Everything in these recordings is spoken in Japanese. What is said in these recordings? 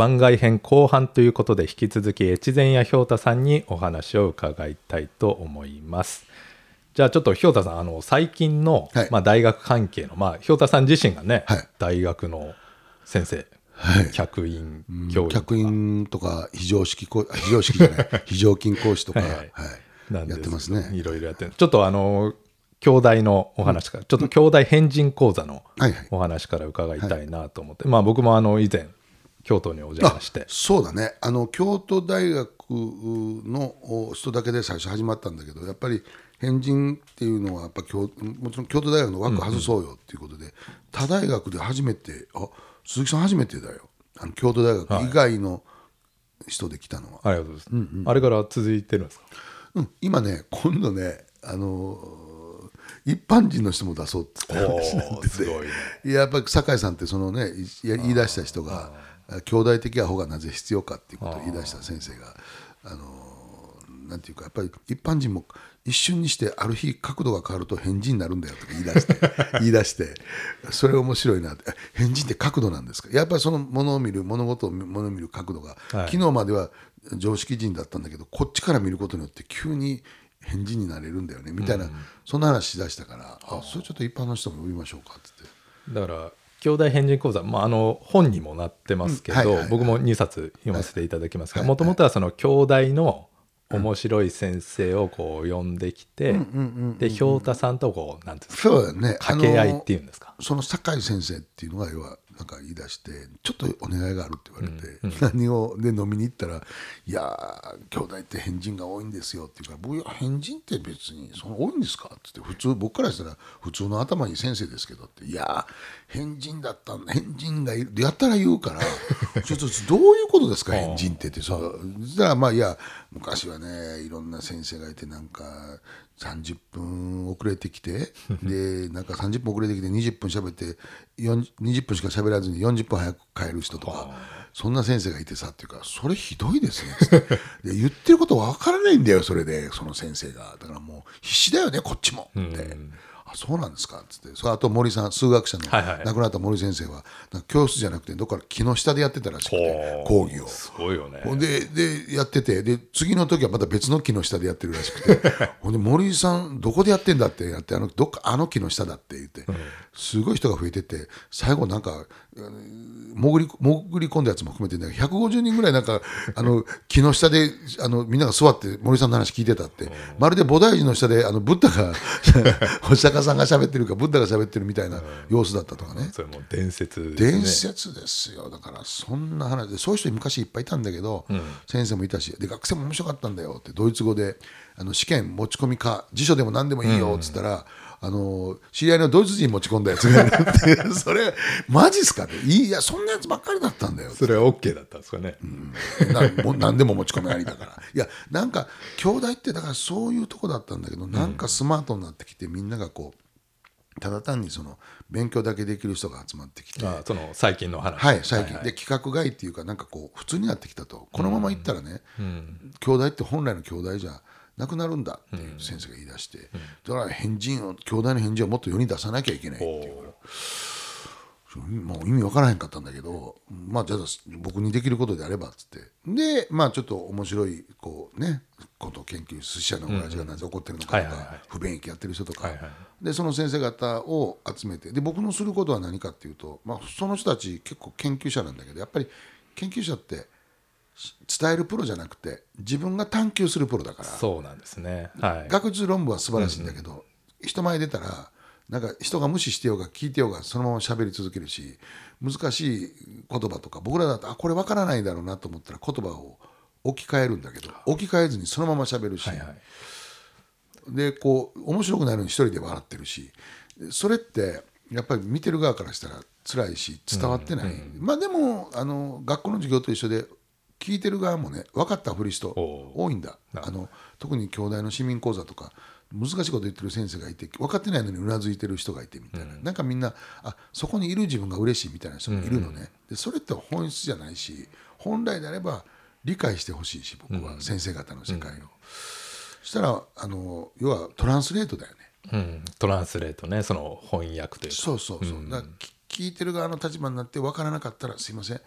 番外編後半ということで引き続き越前屋ひょうたさんにお話を伺いたいと思います。じゃあちょっとひょうたさんあの最近の、はい。まあ、大学関係のまあひょうたさん自身がね、はい。大学の先生、はい。客員教員客員とか非常識講 非常識じゃない。非常勤講師とか、は はい。いなんでやってますね。いろいろやってるちょっとあの兄弟のお話から、ちょっと兄弟変人講座のはいはい。お話から伺いたいなと思って、まあ僕もあの以前京都にお邪魔して。そうだね。あの京都大学のお人だけで最初始まったんだけどやっぱり変人っていうのはやっぱ京もちろん京都大学の枠外そうよっていうことで、他大学で初めてあ鈴木さん初めてだよ。あの京都大学以外の人で来たのは、ありがとうございます、あれから続いてるんですか？うん。今ね今度ねあのー一般人の人も出そうって言って話になってて。すごいね。いややっぱり酒井さんってそのね言い出した人が兄弟的アホがなぜ必要かっていうことを言い出した先生があのなんていうかやっぱり一般人も一瞬にしてある日角度が変わると変人になるんだよとか言い出して 言い出してそれ面白いなってえ変人って角度なんですかやっぱりそのものを見る物事をものを見る角度が、はい。昨日までは常識人だったんだけどこっちから見ることによって急に変人になれるんだよねみたいな、そんな話しだしたからあそれちょっと一般の人も呼びましょうかっつって。だから兄弟変人講座、まあ、あの本にもなってますけど、僕も2冊読ませていただきますがはいもともとはその兄弟の面白い先生をこう呼んできて、でひょうたさんとこうなんていうんですかね。掛け合いっていうんですか、その酒井先生っていうのが要はなんか言い出してちょっとお願いがあるって言われて、何をで飲みに行ったら「いやー兄弟って変人が多いんですよ」って言うから僕いや変人って別にその多いんですか?」って言って普通僕からしたら普通の頭いい先生ですけどって「いやー変人だったんだ変人がいる」やったら言うから「ちょっとどういうことですか変人って」ってそうそしたらまあいや昔はねいろんな先生がいてなんか30分遅れてきてでなんか30分遅れてきて20分喋って40 20分しか喋らずに40分早く帰る人とかそんな先生がいてさっていうかそれひどいですね で言ってることわからないんだよそれでその先生が。だからもう必死だよねこっちも。って。あそうなんですか？っつって。それあと森さん数学者の亡くなった森先生は教室じゃなくてどっか木の下でやってたらしくて講義を。すごいよね。ででやっててで次の時はまた別の木の下でやってるらしくて。ほんで森さんどこでやってんだってやってあのどっかあの木の下だって言って、すごい人が増えてて最後なんか潜り潜り込んだやつも含めて、ね、150人ぐらいなんかあの木の下であのみんなが座って森さんの話聞いてたって。まるで菩提寺の下であのブッダがお釈迦さんが喋ってるかブッダが喋ってるみたいな様子だったとかね。それもう伝説ですね。伝説ですよ。だからそんな話でそういう人昔いっぱいいたんだけど、先生もいたしで学生も面白かったんだよってドイツ語であの試験持ち込みか辞書でも何でもいいよっつったら、あの知り合いのドイツ人持ち込んだやつがいるってそれマジっすかっていいいやそんなやつばっかりだったんだよそれは OK だったんですかね、なもう何でも持ち込みありだから。いやなんか兄弟ってだからそういうとこだったんだけどなんかスマートになってきてみんながこうただ単にその勉強だけできる人が集まってきて。あその最近の話。はい最近、はいで規格外っていうかなんかこう普通になってきたと。このままいったらね、兄弟って本来の兄弟じゃなくなるんだっていう先生が言い出して、だから変人を兄弟の返事をもっと世に出さなきゃいけないっていうから。もう意味わからへんかったんだけどまあじゃあ僕にできることであればっつって。でまあちょっと面白いこうねことを研究寿司屋の親父がなぜ怒ってるのかとか不便益やってる人とか、はいはいでその先生方を集めてで僕のすることは何かっていうと、まあ、その人たち結構研究者なんだけどやっぱり研究者ってし伝えるプロじゃなくて自分が探求するプロだから。そうなんですね。はい。学術論文は素晴らしいんだけど、人前出たらなんか人が無視してようが聞いてようがそのまま喋り続けるし難しい言葉とか僕らだとあこれわからないだろうなと思ったら言葉を置き換えるんだけど置き換えずにそのまま喋るし、はいはい。でこう面白くないのに一人で笑ってるし。それってやっぱり見てる側からしたら辛いし伝わってない、まあでもあの学校の授業と一緒で聞いてる側もね分かったふり人お多いんだ。あの特に兄弟の市民講座とか難しいこと言ってる先生がいて分かってないのにうなずいてる人がいてみたいな、なんかみんなあそこにいる自分が嬉しいみたいな人もいるのね、でそれって本質じゃないし本来であれば理解してほしいし僕は先生方の世界を。そしたらあの要はトランスレートだよね。うん、トランスレートね。その翻訳というか。そうそうそう、だからき聞いてる側の立場になって分からなかったらすいません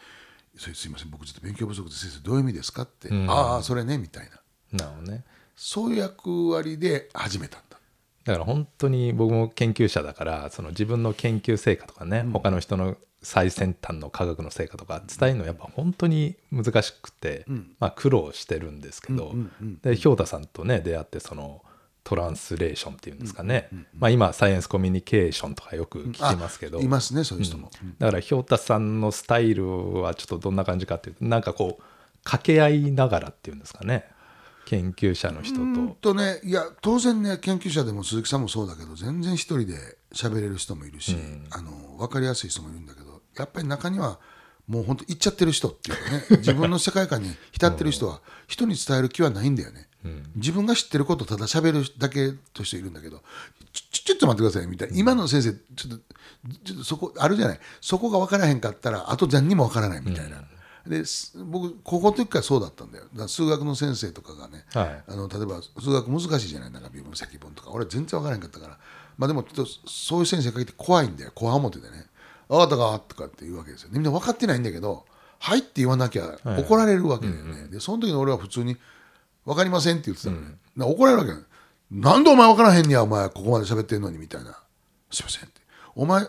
それすいません僕ちょっと勉強不足で先生どういう意味ですかって、ん。ああそれねみたいな。なるほどね。そういう役割で始めたんだ。だから本当に僕も研究者だからその自分の研究成果とかね、他の人の最先端の科学の成果とか伝えるのやっぱ本当に難しくて、まあ、苦労してるんですけど、で氷田さんとね出会ってそのトランスレーションっていうんですかね、まあ、今サイエンスコミュニケーションとかよく聞きますけど、あいますねそういう人も、だから氷田さんのスタイルはちょっとどんな感じかっていうとなんかこう掛け合いながらっていうんですかね。研究者の人と。うんとねいや当然ね研究者でも鈴木さんもそうだけど全然一人で喋れる人もいるし、あの分かりやすい人もいるんだけどやっぱり中にはもう本当行っちゃってる人っていうかね 自分の世界観に浸ってる人は人に伝える気はないんだよね、自分が知ってることをただ喋るだけとしているんだけどちょっと待ってくださいみたいな。今の先生ちょっとちょっとそこあるじゃない。そこが分からへんかったらあと何にも分からないみたいな。です僕高校の時からそうだったんだよ。数学の先生とかがね、はい。あの例えば数学難しいじゃない。なんか微分積分とか。俺全然分からへんかったから。まあでもちょっとそういう先生がいて怖いんだよ。怖表でね「分かったか?」とかって言うわけですよ。でみんな分かってないんだけど「はい」って言わなきゃ怒られるわけだよね、でその時に俺は普通に「分かりません」って言ってたのね、な怒られるわけなんでお前分からへんねやお前ここまで喋ってんのにみたいな「すいません」って「お前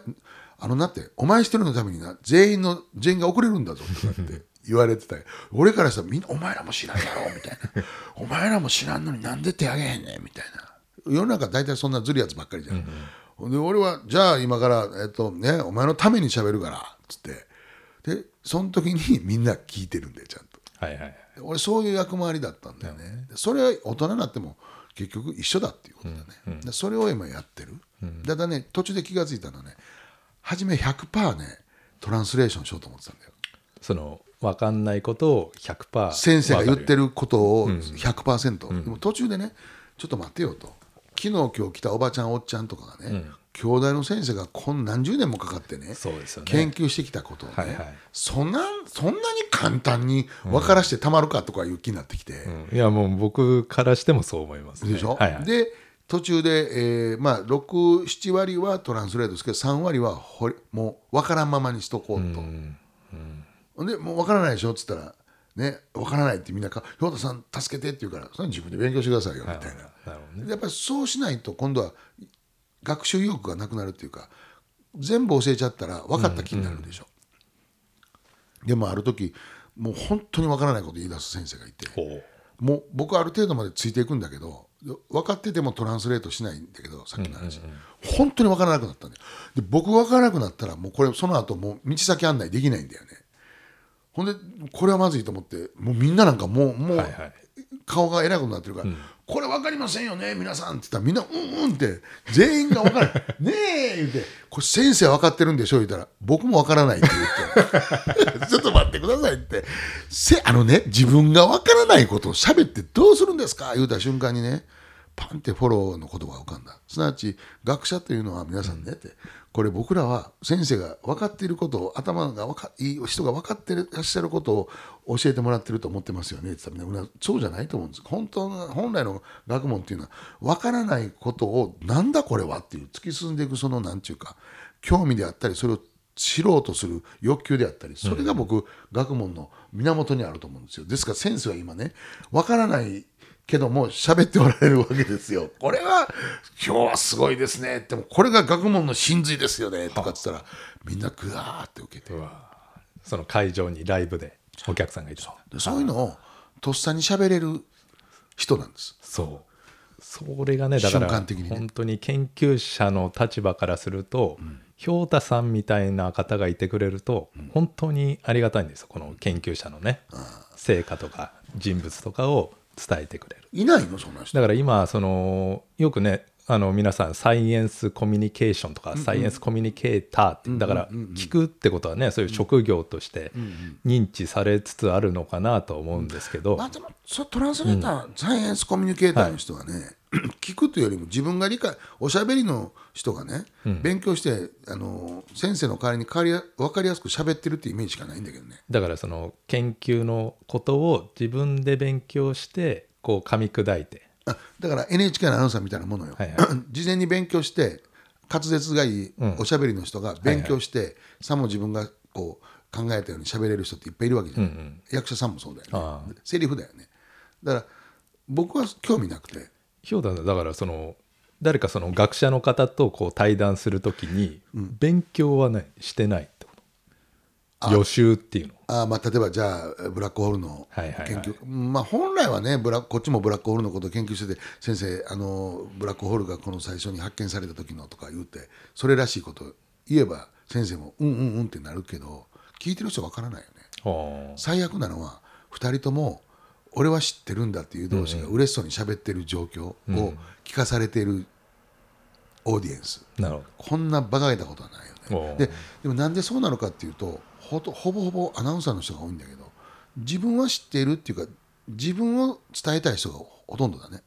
あのなってお前一人のためにな全員の全員が遅れるんだぞ」とかって言われてた俺からしたらみんなお前らも知らんやろみたいなお前らも知らんのになんで手あげへんねんみたいな。世の中大体そんなずるやつばっかりじゃん、ほんで俺はじゃあ今から、えっとね、お前のために喋るからっつって。でその時にみんな聞いてるんだよちゃんと。はいはい。俺そういう役回りだったんだよね、でそれは大人になっても結局一緒だっていうことだね、でそれを今やってる、ただね途中で気が付いたのはね初め100%ねトランスレーションしようと思ってたんだよ。その分かんないことを100%先生が言ってるることを100%、でも途中でねちょっと待ってよと。昨日今日来たおばちゃんおっちゃんとかがね、兄弟の先生がこん何十年もかかってねそうですよね。研究してきたことをね、はいはい。そんなそんなに簡単に分からしてたまるかとかいう気になってきて、うん。いやもう僕からしてもそう思います、ね、でしょ、はいはい、で途中で、えーまあ、67割はトランスレートですけど3割はほりもう分からんままにしとこうと。ほんでもう分からないでしょ？っつったら「ね分からない」ってみんなか「兵田さん助けて」って言うからそれは自分で勉強してくださいよみたいな。なるほどね。やっぱりそうしないと今度は学習意欲がなくなるっていうか全部教えちゃったら分かった気になるでしょ。でもある時もう本当に分からないこと言い出す先生がいて。もう僕はある程度までついていくんだけど分かっててもトランスレートしないんだけどさっきの話、本当に分からなくなったんだよ。で僕分からなくなったらもうこれその後もう道先案内できないんだよね。ほんでこれはまずいと思ってもうみんななんかもうもうはいはい。顔が偉くなってるから、これ分かりませんよね皆さんって言ったらみんなうんうんって全員が分からないねえ言うてこれ先生は分かってるんでしょ言ったら僕も分からないって言って ちょっと待ってくださいって。せあのね自分が分からないことを喋ってどうするんですか言うた瞬間にねパンってフォローの言葉が浮かんだ。すなわち学者というのは皆さんねって、これ僕らは先生が分かっていることを頭が分かいい人が分かってらっしゃることを教えてもらってると思ってますよね。って言ったらみんなそうじゃないと思うんです。本当の本来の学問っていうのは分からないことをなんだこれはっていう突き進んでいくそのなんていうか興味であったりそれを知ろうとする欲求であったりそれが僕、学問の源にあると思うんですよ。ですから先生は今ね分からないけども喋っておられるわけですよ。これは今日はすごいですね。ってもこれが学問の真髄ですよね。とかっつったらみんなグワーって受けて。その会場にライブでお客さんがいた。でそういうのをとっさに喋れる人なんです。そう。それがねだから瞬間的にね。本当に研究者の立場からすると、氷田さんみたいな方がいてくれると、本当にありがたいんですよ。この研究者のね、成果とか人物とかを伝えてくれる。いないの？そんな人。だから今そのよくねあの皆さんサイエンスコミュニケーションとか、サイエンスコミュニケーターって、だから聞くってことはねそういう職業として認知されつつあるのかなと思うんですけど、まあでもそトランスレーター、サイエンスコミュニケーターの人はね、聞くというよりも自分が理解おしゃべりの人がね、勉強してあの先生の代わりに変わり分かりやすく喋ってるっていうイメージしかないんだけどね。だからその研究のことを自分で勉強してこう噛み砕いて。あだから NHK のアナウンサーみたいなものよ、はいは 事前に勉強して滑舌がいいおしゃべりの人が勉強して、さも自分がこう考えたように喋れる人っていっぱいいるわけじゃない、役者さんもそうだよね。セリフだよね。だから僕は興味なくてひょうだだからその誰かその学者の方とこう対談するときに勉強はねしてないってこと。予習っていうの。あまあ例えばじゃあブラックホールの研究、まあ本来はねブラこっちもブラックホールのことを研究してて先生あのブラックホールがこの最初に発見された時のとか言うてそれらしいこと言えば先生もうんうんうんってなるけど聞いてる人わからないよね。最悪なのは2人とも俺は知ってるんだっていう同士が嬉しそうに喋ってる状況を聞かされているオーディエンス、なるほど。こんな馬鹿げたことはないよね。ででもなんでそうなのかっていうとほとほぼほぼアナウンサーの人が多いんだけど自分は知っているっていうか自分を伝えたい人がほとんどだね。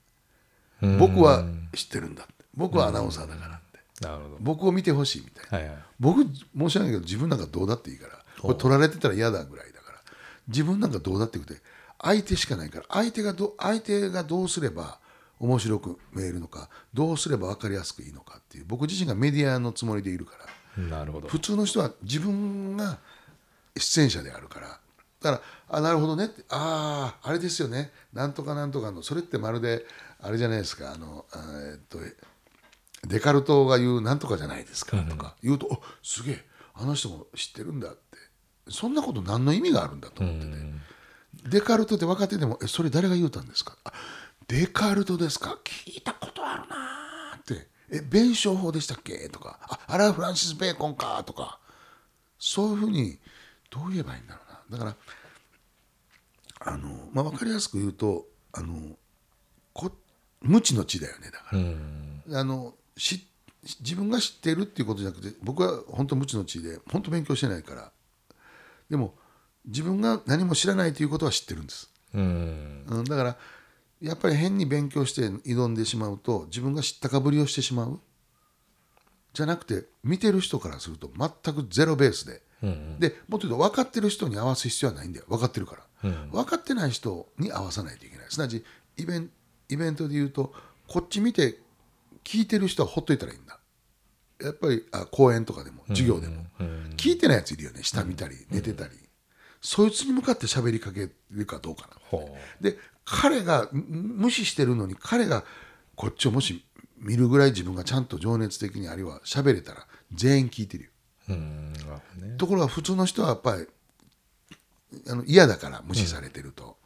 僕は知ってるんだって。僕はアナウンサーだからって。なるほど。僕を見てほしいみたいな、はいはい。僕申し訳ないけど自分なんかどうだっていいから。これ取られてたら嫌だぐらいだから。自分なんかどうだってよくて相手しかないから相手がど相手がどうすれば面白く見えるのかどうすれば分かりやすくいいのかっていう僕自身がメディアのつもりでいるから。なるほど。普通の人は自分が出演者であるから。だからあなるほどねってあああれですよね。なんとかなんとかのそれってまるであれじゃないですか。あのえーっとデカルトが言うなんとかじゃないですかとか。言うと、おすげえあの人も知ってるんだって。そんなこと何の意味があるんだと思ってて、デカルトって分かっててもえそれ誰が言うたんですか？あデカルトですか？聞いたことあるなーって。え弁証法でしたっけ？とか。ああれはフランシス・ベーコンかとか。そういうふうにどう言えばいいんだろうな。だからあの、まあ、分かりやすく言うとあのこ無知の知だよねだから、あのし自分が知っているっていうことじゃなくて僕は本当無知の知で本当勉強してないから。でも自分が何も知らないということは知ってるんです、うん。うん、だからやっぱり変に勉強して挑んでしまうと自分が知ったかぶりをしてしまう。じゃなくて見てる人からすると全くゼロベースで、でもっと言うと分かってる人に合わす必要はないんだよ。分かってるから、分かってない人に合わさないといけない。すなわちイベンイベントで言うとこっち見て聞いてる人はほっといたらいいんだ。やっぱりあ講演とかでも授業でも、聞いてないやついるよね。下見たり寝てたり、そいつに向かって喋りかけるかどうかな。ほで彼がむ無視してるのに彼がこっちをもし見るぐらい自分がちゃんと情熱的にあるいは喋れたら全員聞いてるよ。ね。ところが普通の人はやっぱりあの嫌だから無視されてると、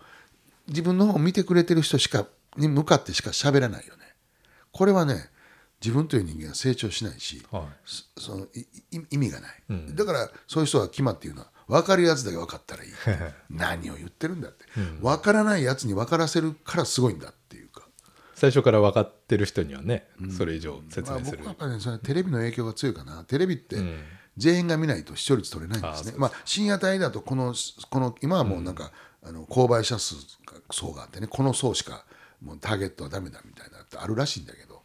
自分の方を見てくれてる人しかに向かってしか喋らないよね。これはね自分という人間は成長しないし、はい。そその意味がない、だからそういう人は決まっていうのは分かるやつだけ分かったらいい。何を言ってるんだって、分からないやつに分からせるからすごいんだっていうか、最初から分かってる人にはねそれ以上説まあ、明する。僕はやっぱりねそれテレビの影響が強いかな。テレビって全員が見ないと視聴率取れないんですね、まあ、深夜帯だとこのこの今はもうなんか、あの購買者数が層があってねこの層しかもうターゲットはダメだみたいなってあるらしいんだけど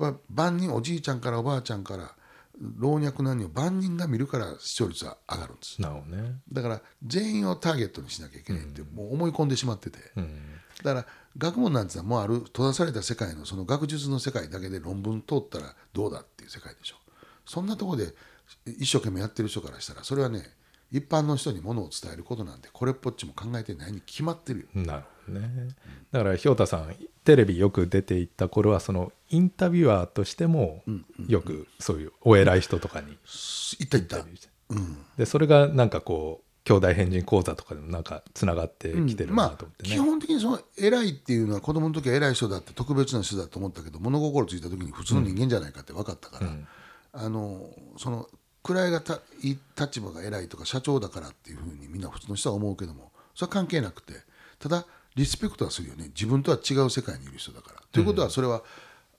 やっぱ万人おじいちゃんからおばあちゃんから老若男女万人が見るから視聴率は上がるんです。ね。だから全員をターゲットにしなきゃいけないってもう思い込んでしまってて、だから学問なんてのはもうある閉ざされた世界のその学術の世界だけで論文通ったらどうだっていう世界でしょ。そんなところで一生懸命やってる人からしたらそれはね一般の人にものを伝えることなんてこれっぽっちも考えてないに決まってるよ。なるほどね。だからひょうたさんテレビよく出ていった頃はそのインタビュアーとしてもよくそういうお偉い人とかにいったいったでそれがなんかこう兄弟変人講座とかでもなんかつながってきてるなまあと思ってね、基本的にその偉いっていうのは子供の時は偉い人だって特別な人だと思ったけど物心ついた時に普通の人間じゃないかって分かったから、あのその位がたいい立場が偉いとか社長だからっていうふうにみんな普通の人は思うけどもそれは関係なくて。ただリスペクトはするよね。自分とは違う世界にいる人だから。ということはそれは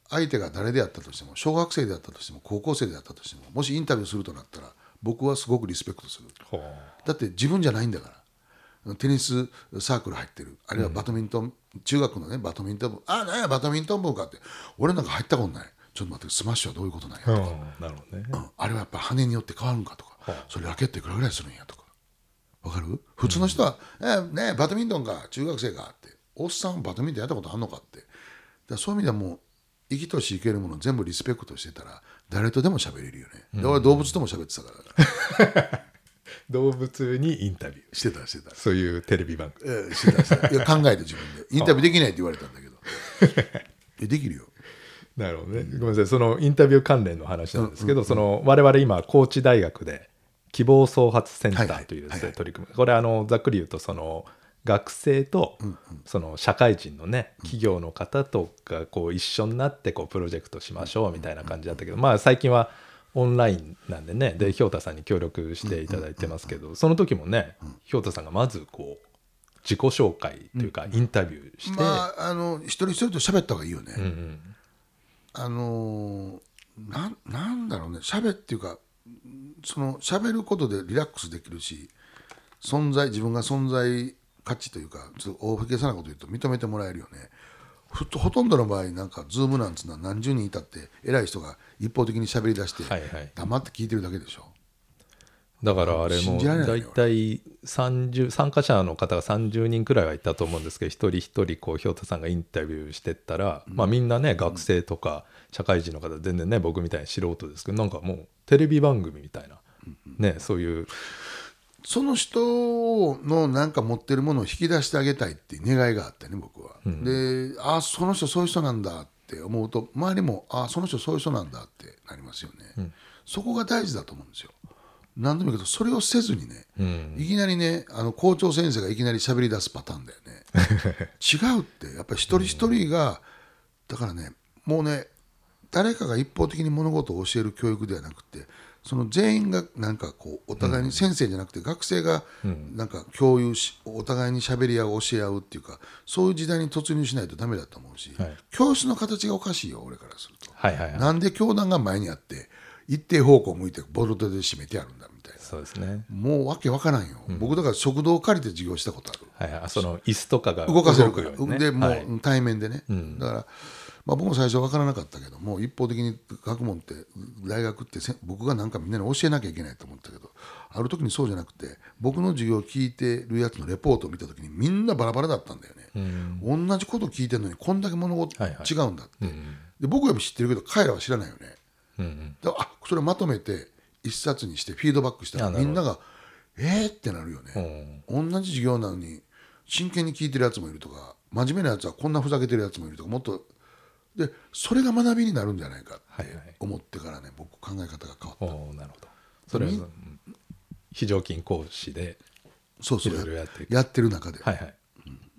相手が誰であったとしても小学生であったとしても高校生であったとしてももしインタビューするとなったら僕はすごくリスペクトする。だって自分じゃないんだから。テニスサークル入ってる。あるいはバドミントン、中学のねバドミントン部。あなんやバドミントン部かって。俺なんか入ったことない。ちょっと待ってスマッシュはどういうことなんやとか、うん。なるほどね。うん。あれはやっぱ羽によって変わるんかとか、それラケットいくらぐらいするんやとかわかる？普通の人は「えねバドミントンか？中学生か」っておっさんバドミントンやったことあんのか？って。だそういう意味ではもう生きとし生けるもの全部リスペクトしてたら誰とでも喋れるよね、で俺動物とも喋ってたから。動物にインタビュー。してたしてた。そういうテレビ番組。ええしてたしてた。いや考えて自分で。インタビューできないって言われたんだけど。えできるよ。なるほどね、ごめんなさい。そのインタビュー関連の話なんですけど、その我々今高知大学で希望創発センターというですね、取り組み。これあのざっくり言うとその学生とその社会人のね企業の方とかこう一緒になってこうプロジェクトしましょうみたいな感じだったけどまあ最近はオンラインなんでねでひょうたさんに協力していただいてますけどその時もねひょうたさんがまずこう自己紹介というかインタビューして、まああの一人一人と喋った方がいいよね、うんうん。あのーなんなんだろうね。喋っていうかその喋ることでリラックスできるし存在自分が存在価値というかちょっと大げさなこと言うと認めてもらえるよね。ふとほとんどの場合なんかズームなんつうのは何十人いたって偉い人が一方的に喋り出して黙って聞いてるだけでしょ、だからあれ信も大体30参加者の方が30人くらいはいたと思うんですけど一人一人こうひょうたさんがインタビューしてったら、まあ、みんなね学生とか社会人の方全然ね僕みたいに素人ですけどなんかもうテレビ番組みたいな、ね、そういう。その人のなんか持ってるものを引き出してあげたいっていう願いがあってね僕は、でああその人そういう人なんだって思うと周りもああその人そういう人なんだってなりますよね、そこが大事だと思うんですよ何でもいいけどそれをせずにね、いきなりねあの校長先生がいきなり喋り出すパターンだよね 違うってやっぱり一人一人が、だからねもうね誰かが一方的に物事を教える教育ではなくてその全員がなんかこうお互いに先生じゃなくて学生がなんか共有しお互いに喋り合う教え合うっていうかそういう時代に突入しないとダメだと思うし、はい。教室の形がおかしいよ俺からすると。はいはいはい。なんで教団が前にあって一定方向を向いてボルトで締めてあるんだみたいな。そうですね、もうわけわからんよ、僕だから食堂を借りて授業したことある。はいはい、その椅子とかが動かせるから、ね。でもう、はい。対面でね、だから、まあ、僕も最初は分からなかったけども一方的に学問って大学ってせ僕がなんかみんなに教えなきゃいけないと思ったけどある時にそうじゃなくて僕の授業を聞いてるやつのレポートを見た時にみんなバラバラだったんだよね、同じこと聞いてるのにこんだけ物事はいはい。違うんだって、で僕は知ってるけど彼らは知らないよねうんうん。あそれをまとめて一冊にしてフィードバックしたらみんなが「えー!」ってなるよね、同じ授業なのに真剣に聞いてるやつもいるとか真面目なやつはこんなふざけてるやつもいるとかもっとでそれが学びになるんじゃないかってはいはい。思ってからね僕考え方が変わった。なるほど。それは、うん。非常勤講師でそうそうやっていく。やってる中で、はいはい、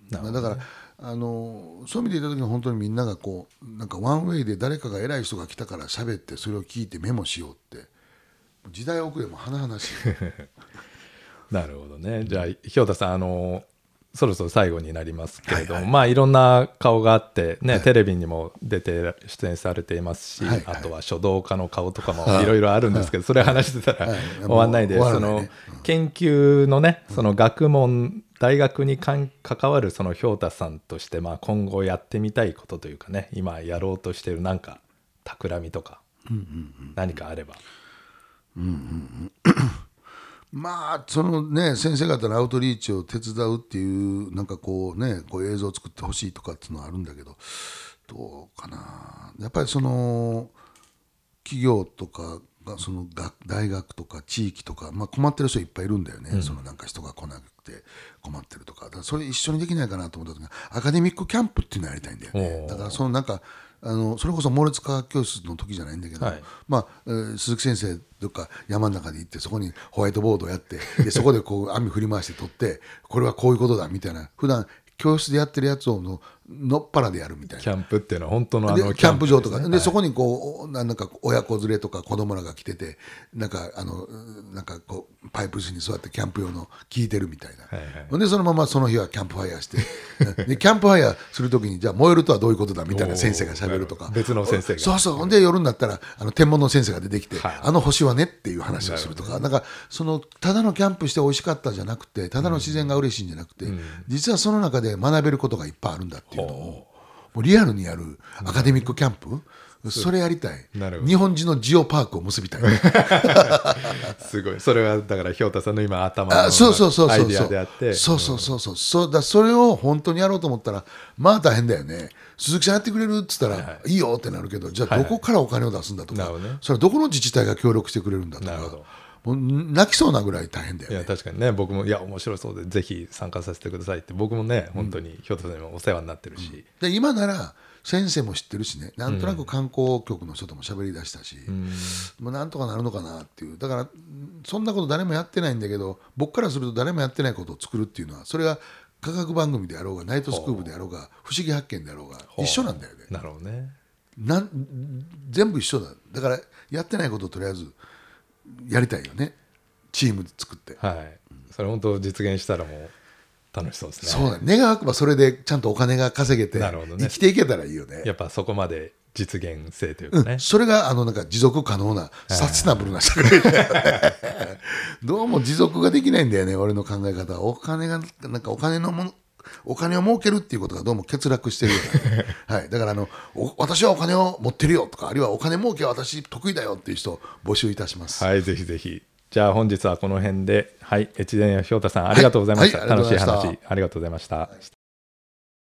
なるほどだからあのそういう意味で言った時に本当にみんながこうなんかワンウェイで誰かが偉い人が来たから喋ってそれを聞いてメモしようって。時代遅れも甚だしい。なるほどね。じゃあ、ひょうたさん、あの、そろそろ最後になりますけれども、まあいろんな顔があって、ね、テレビにも出て出演されていますし、はいはい。あとは書道家の顔とかもい。ろいろあるんですけど、それ話してたらはい。終わんないで、その研究のね、その学問、大学に関わるそのひょうたさんとして、まあ今後やってみたいことというかね、今やろうとしているなんか、企みとか、何かあれば。まあそのね先生方のアウトリーチを手伝うっていうなんかこうねこう映像を作ってほしいとかっていうのはあるんだけどどうかな。やっぱりその企業とかがその学大学とか地域とか、まあ、困ってる人いっぱいいるんだよね、そのなんか人が来なくて困ってるとか。だからそれ一緒にできないかなと思った時にアカデミックキャンプっていうのをやりたいんだよおねーだからそのなんかあのそれこそ猛烈科学教室の時じゃないんだけど、はい。まあ、えー鈴木先生とか山の中で行ってそこにホワイトボードをやってでそこでこう網振り回して取ってこれはこういうことだみたいな。普段教室でやってるやつをののっぱらでやるみたいな。キャンプっていうのは本当のあのでキャンプ場とか。で,、ですねそこにこうなんか親子連れとか子供らが来ててなんかあのなんかこうパイプ椅子に座ってキャンプ用の聞いてるみたいな、はいはい。でそのままその日はキャンプファイヤーして。でキャンプファイヤーするときにじゃあ燃えるとはどういうことだ？みたいな先生がしゃべるとか別の先生が。そうそう。ほんで夜になったらあの天文の先生が出てきて、はい。あの星はねっていう話をするとか。なんかそのただのキャンプして美味しかったじゃなくてただの自然が嬉しいんじゃなくて、実はその中で学べることがいっぱいあるんだっていうのをもうリアルにやるアカデミックキャンプ、それやりたい。日本人のジオパークを結びたい。すごい。それはだからひょうたさんの今頭のあそうそうそうそうアイデアであって。そうそうそうそう。そうだそれを本当にやろうと思ったらまあ大変だよね。鈴木さんやってくれるっつったら、いい、よってなるけどじゃあどこからお金を出すんだとか、それはどこの自治体が協力してくれるんだとか。なるほどもう泣きそうなぐらい大変だよね。いや確かにね。僕もいや面白そうでぜひ参加させてくださいって。僕もね本当にひょとさんにもお世話になってるし、で今なら先生も知ってるしね。なんとなく観光局の人とも喋りだしたし、もうなんとかなるのかなっていう。だからそんなこと誰もやってないんだけど僕からすると誰もやってないことを作るっていうのはそれは科学番組であろうがナイトスクープであろうが不思議発見であろうが一緒なんだよね。なるほどね。なん全部一緒だ。だからやってないことをとりあえずやりたいよね。チームで作って、はい。それ本当実現したらもう楽しそうですね。そうだ願わくばそれでちゃんとお金が稼げてなるほどね。生きていけたらいいよね。やっぱそこまで実現性というかね、それがあのなんか持続可能なサステナブルな社会 どうも持続ができないんだよね俺の考え方は。お金がなんかお金のものお金を儲けるっていうことがどうも欠落してるような、はい、だからあのお私はお金を持ってるよとかあるいはお金儲けは私得意だよっていう人を募集いたします、はいぜひぜひ。じゃあ本日はこの辺で。はい越前ひょうたさんありがとうございました、はいはい楽しい話ありがとうございました